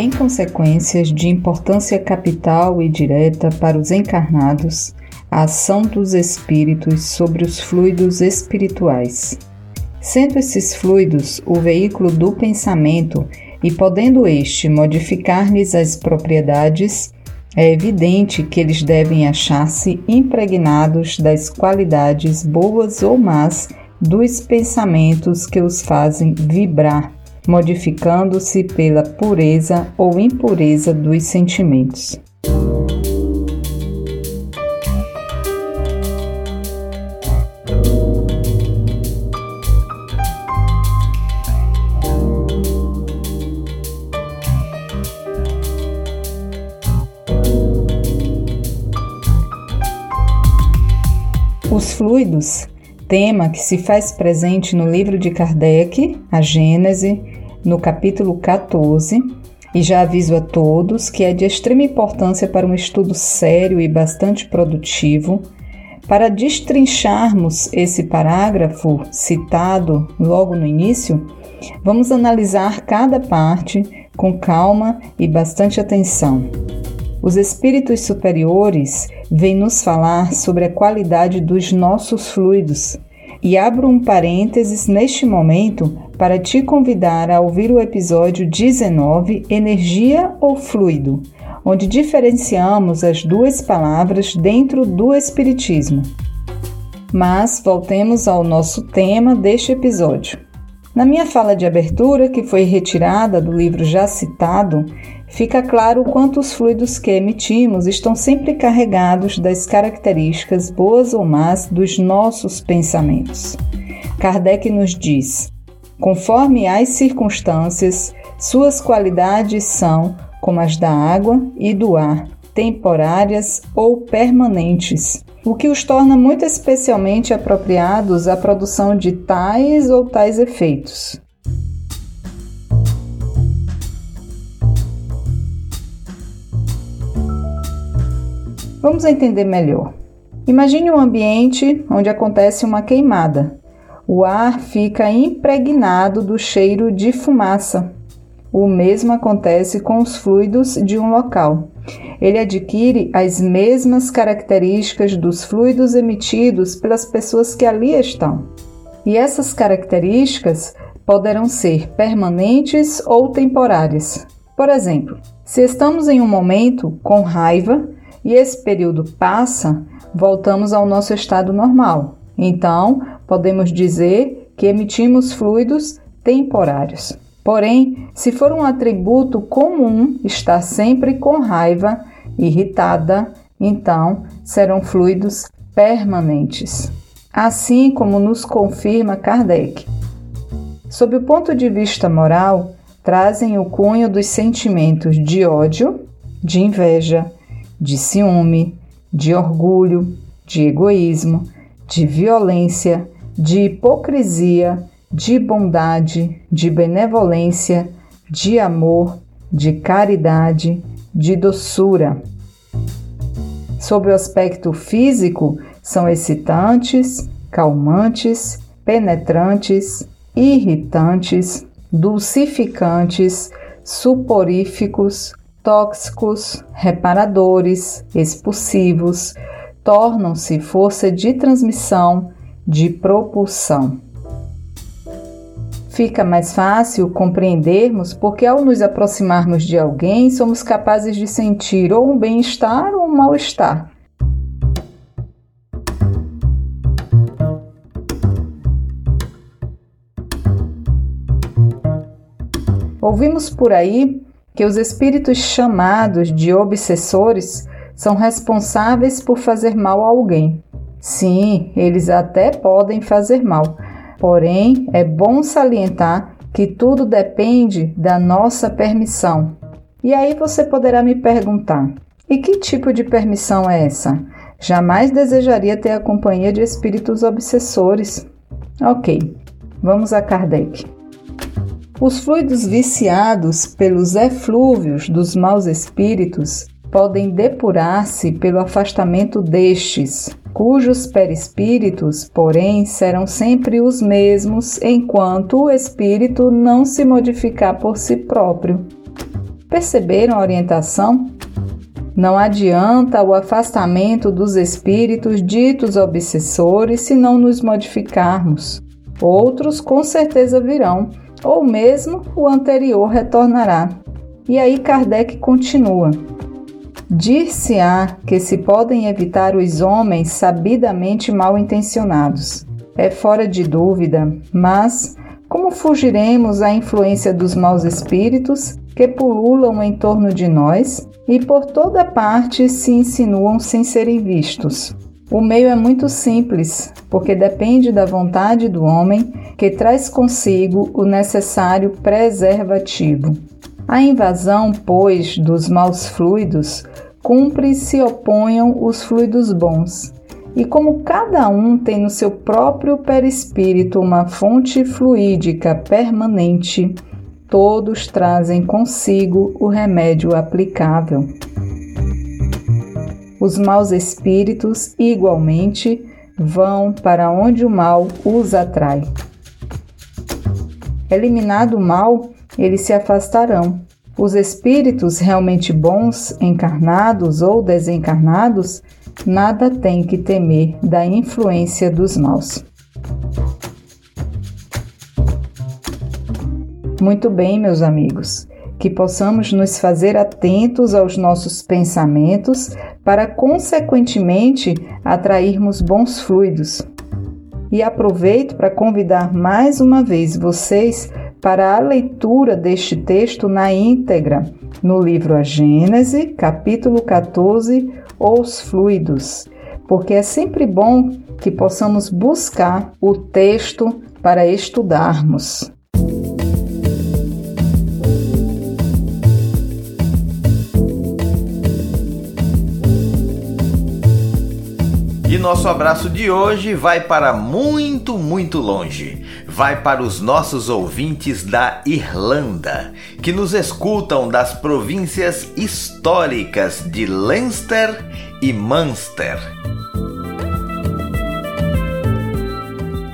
tem consequências de importância capital e direta para os encarnados a ação dos espíritos sobre os fluidos espirituais. Sendo esses fluidos o veículo do pensamento e podendo este modificar-lhes as propriedades, é evidente que eles devem achar-se impregnados das qualidades boas ou más dos pensamentos que os fazem vibrar, modificando-se pela pureza ou impureza dos sentimentos. Os fluidos, tema que se faz presente no livro de Kardec, a Gênese, no capítulo 14, e já aviso a todos que é de extrema importância para um estudo sério e bastante produtivo. Para destrincharmos esse parágrafo citado logo no início, vamos analisar cada parte com calma e bastante atenção. Os espíritos superiores vêm nos falar sobre a qualidade dos nossos fluidos. E abro um parênteses neste momento para te convidar a ouvir o episódio 19 Energia ou Fluido, onde diferenciamos as duas palavras dentro do Espiritismo. Mas voltemos ao nosso tema deste episódio. Na minha fala de abertura, que foi retirada do livro já citado, fica claro quanto os fluidos que emitimos estão sempre carregados das características boas ou más dos nossos pensamentos. Kardec nos diz: conforme as circunstâncias, suas qualidades são como as da água e do ar, temporárias ou permanentes, o que os torna muito especialmente apropriados à produção de tais ou tais efeitos. Vamos entender melhor. Imagine um ambiente onde acontece uma queimada. O ar fica impregnado do cheiro de fumaça. O mesmo acontece com os fluidos de um local. Ele adquire as mesmas características dos fluidos emitidos pelas pessoas que ali estão. E essas características poderão ser permanentes ou temporárias. Por exemplo, se estamos em um momento com raiva, e esse período passa, voltamos ao nosso estado normal. Então, podemos dizer que emitimos fluidos temporários. Porém, se for um atributo comum estar sempre com raiva, irritada, então serão fluidos permanentes. Assim como nos confirma Kardec. Sob o ponto de vista moral, trazem o cunho dos sentimentos de ódio, de inveja, de ciúme, de orgulho, de egoísmo, de violência, de hipocrisia, de bondade, de benevolência, de amor, de caridade, de doçura. Sob o aspecto físico, são excitantes, calmantes, penetrantes, irritantes, dulcificantes, suporíficos, tóxicos, reparadores, expulsivos, tornam-se força de transmissão, de propulsão. Fica mais fácil compreendermos porque, ao nos aproximarmos de alguém, somos capazes de sentir ou um bem-estar ou um mal-estar. Ouvimos por aí que os espíritos chamados de obsessores são responsáveis por fazer mal a alguém. Sim, eles até podem fazer mal, porém é bom salientar que tudo depende da nossa permissão. E aí você poderá me perguntar: e que tipo de permissão é essa? Jamais desejaria ter a companhia de espíritos obsessores. Ok, vamos a Kardec. Os fluidos viciados pelos eflúvios dos maus espíritos podem depurar-se pelo afastamento destes, cujos perispíritos, porém, serão sempre os mesmos enquanto o espírito não se modificar por si próprio. Perceberam a orientação? Não adianta o afastamento dos espíritos ditos obsessores se não nos modificarmos. Outros com certeza virão, ou mesmo o anterior retornará. E aí Kardec continua. Dir-se-á que se podem evitar os homens sabidamente mal intencionados. É fora de dúvida, mas como fugiremos à influência dos maus espíritos que pululam em torno de nós e por toda parte se insinuam sem serem vistos? O meio é muito simples, porque depende da vontade do homem que traz consigo o necessário preservativo. A invasão, pois, dos maus fluidos cumpre se oponham os fluidos bons, e como cada um tem no seu próprio perispírito uma fonte fluídica permanente, todos trazem consigo o remédio aplicável. Os maus espíritos, igualmente, vão para onde o mal os atrai. Eliminado o mal, eles se afastarão. Os espíritos realmente bons, encarnados ou desencarnados, nada tem que temer da influência dos maus. Muito bem, meus amigos, que possamos nos fazer atentos aos nossos pensamentos para, consequentemente, atrairmos bons fluidos. E aproveito para convidar mais uma vez vocês para a leitura deste texto na íntegra, no livro A Gênese, capítulo 14, Os Fluidos, porque é sempre bom que possamos buscar o texto para estudarmos. Nosso abraço de hoje vai para muito, muito longe. Vai para os nossos ouvintes da Irlanda, que nos escutam das províncias históricas de Leinster e Munster.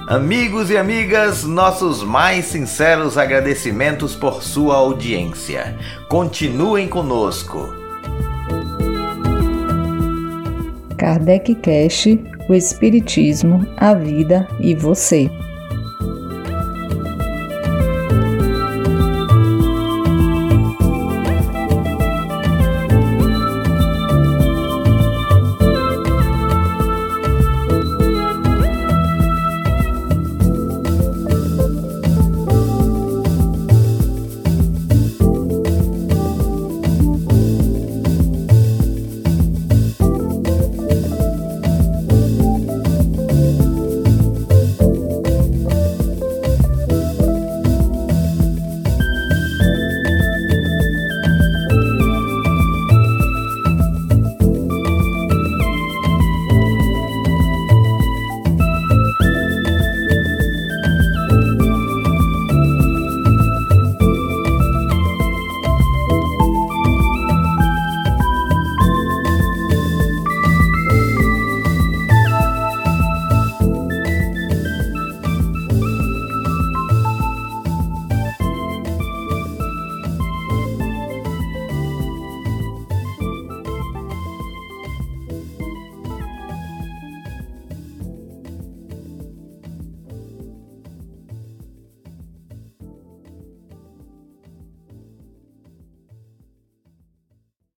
Amigos e amigas, nossos mais sinceros agradecimentos por sua audiência. Continuem conosco. Kardec Cash, o Espiritismo, a Vida e Você.